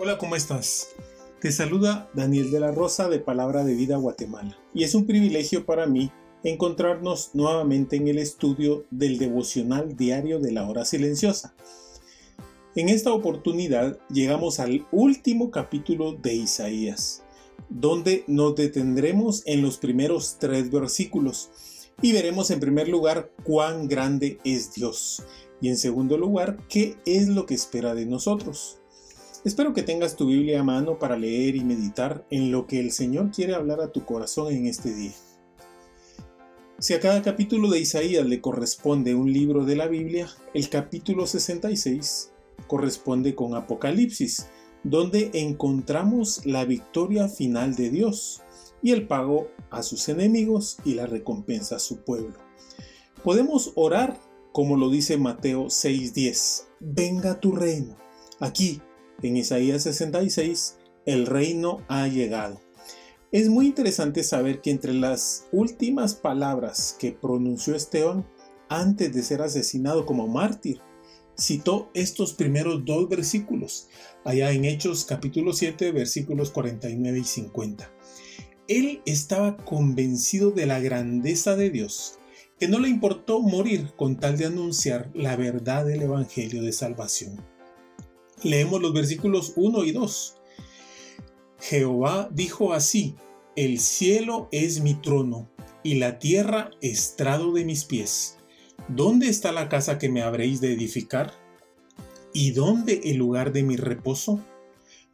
Hola, ¿cómo estás? Te saluda Daniel de la Rosa de Palabra de Vida Guatemala y es un privilegio para mí encontrarnos nuevamente en el estudio del devocional diario de la hora silenciosa. En esta oportunidad llegamos al último capítulo de Isaías, donde nos detendremos en los primeros tres versículos y veremos en primer lugar cuán grande es Dios y en segundo lugar qué es lo que espera de nosotros. Espero que tengas tu Biblia a mano para leer y meditar en lo que el Señor quiere hablar a tu corazón en este día. Si a cada capítulo de Isaías le corresponde un libro de la Biblia, el capítulo 66 corresponde con Apocalipsis, donde encontramos la victoria final de Dios y el pago a sus enemigos y la recompensa a su pueblo. Podemos orar como lo dice Mateo 6:10, venga tu reino, aquí en Isaías 66, el reino ha llegado. Es muy interesante saber que entre las últimas palabras que pronunció Esteban antes de ser asesinado como mártir, citó estos primeros dos versículos, allá en Hechos capítulo 7, versículos 49 y 50. Él estaba convencido de la grandeza de Dios, que no le importó morir con tal de anunciar la verdad del Evangelio de Salvación. Leemos los versículos 1 y 2. Jehová dijo así, el cielo es mi trono y la tierra estrado de mis pies. ¿Dónde está la casa que me habréis de edificar? ¿Y dónde el lugar de mi reposo?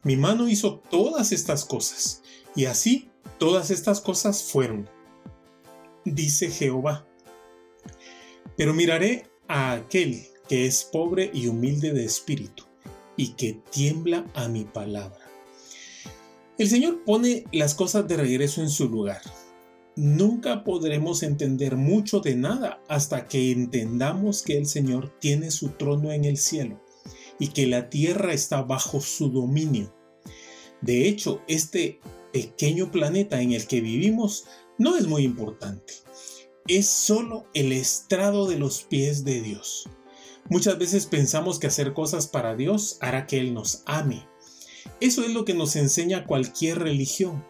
Mi mano hizo todas estas cosas, y así todas estas cosas fueron. Dice Jehová. Pero miraré a aquel que es pobre y humilde de espíritu y que tiembla a mi palabra. El Señor pone las cosas de regreso en su lugar. Nunca podremos entender mucho de nada hasta que entendamos que el Señor tiene su trono en el cielo y que la tierra está bajo su dominio. De hecho, este pequeño planeta en el que vivimos no es muy importante. Es solo el estrado de los pies de Dios. Muchas veces pensamos que hacer cosas para Dios hará que Él nos ame. Eso es lo que nos enseña cualquier religión.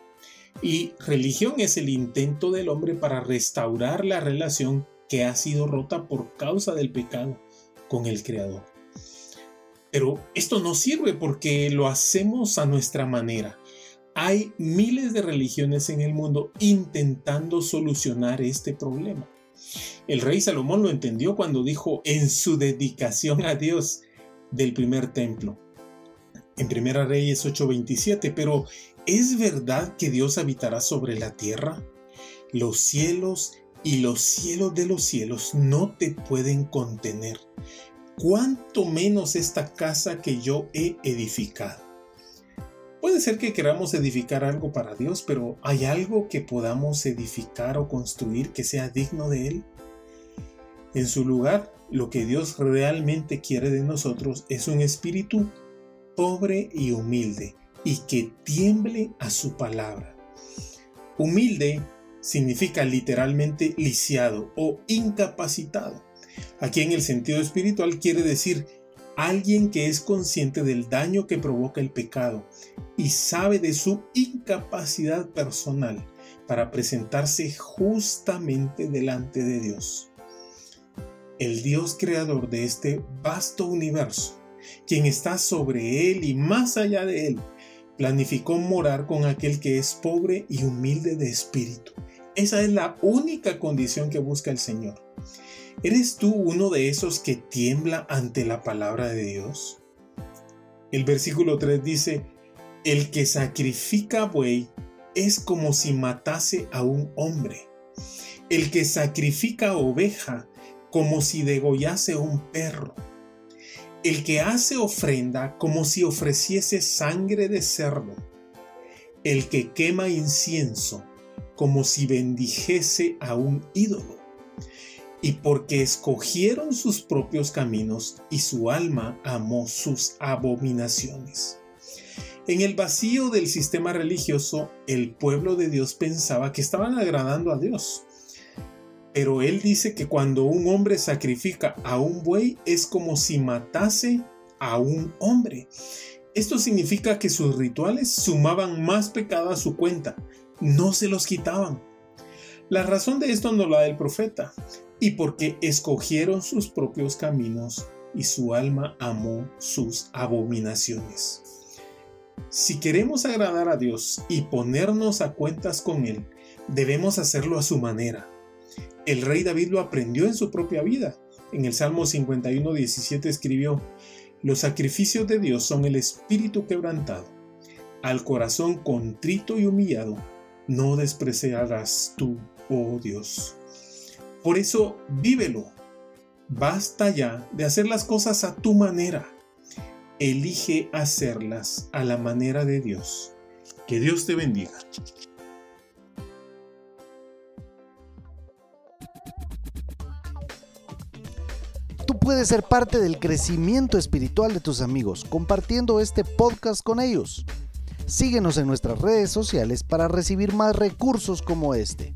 Y religión es el intento del hombre para restaurar la relación que ha sido rota por causa del pecado con el Creador. Pero esto no sirve porque lo hacemos a nuestra manera. Hay miles de religiones en el mundo intentando solucionar este problema. El rey Salomón lo entendió cuando dijo en su dedicación a Dios del primer templo. En Primera Reyes 8:27, pero ¿es verdad que Dios habitará sobre la tierra? Los cielos y los cielos de los cielos no te pueden contener. Cuánto menos esta casa que yo he edificado. Ser que queramos edificar algo para Dios, pero ¿hay algo que podamos edificar o construir que sea digno de Él? En su lugar, lo que Dios realmente quiere de nosotros es un espíritu pobre y humilde y que tiemble a su palabra. Humilde significa literalmente lisiado o incapacitado. Aquí en el sentido espiritual quiere decir alguien que es consciente del daño que provoca el pecado y sabe de su incapacidad personal para presentarse justamente delante de Dios. El Dios creador de este vasto universo, quien está sobre él y más allá de él, planificó morar con aquel que es pobre y humilde de espíritu. Esa es la única condición que busca el Señor. ¿Eres tú uno de esos que tiembla ante la palabra de Dios? El versículo 3 dice, el que sacrifica buey es como si matase a un hombre. El que sacrifica oveja como si degollase un perro. el que hace ofrenda como si ofreciese sangre de cerdo, el que quema incienso como si bendijese a un ídolo, y porque escogieron sus propios caminos y su alma amó sus abominaciones. En el vacío del sistema religioso, el pueblo de Dios pensaba que estaban agradando a Dios. Pero él dice que cuando un hombre sacrifica a un buey es como si matase a un hombre. Esto significa que sus rituales sumaban más pecado a su cuenta, no se los quitaban. La razón de esto no la da el profeta, y porque escogieron sus propios caminos y su alma amó sus abominaciones. Si queremos agradar a Dios y ponernos a cuentas con Él, debemos hacerlo a su manera. El rey David lo aprendió en su propia vida. En el Salmo 51, 17 escribió, Los sacrificios de Dios son el espíritu quebrantado. Al corazón contrito y humillado, no despreciarás tú, oh Dios. Por eso, vívelo. Basta ya de hacer las cosas a tu manera elige hacerlas a la manera de Dios. Que Dios te bendiga. Tú puedes ser parte del crecimiento espiritual de tus amigos compartiendo este podcast con ellos. Síguenos en nuestras redes sociales para recibir más recursos como este.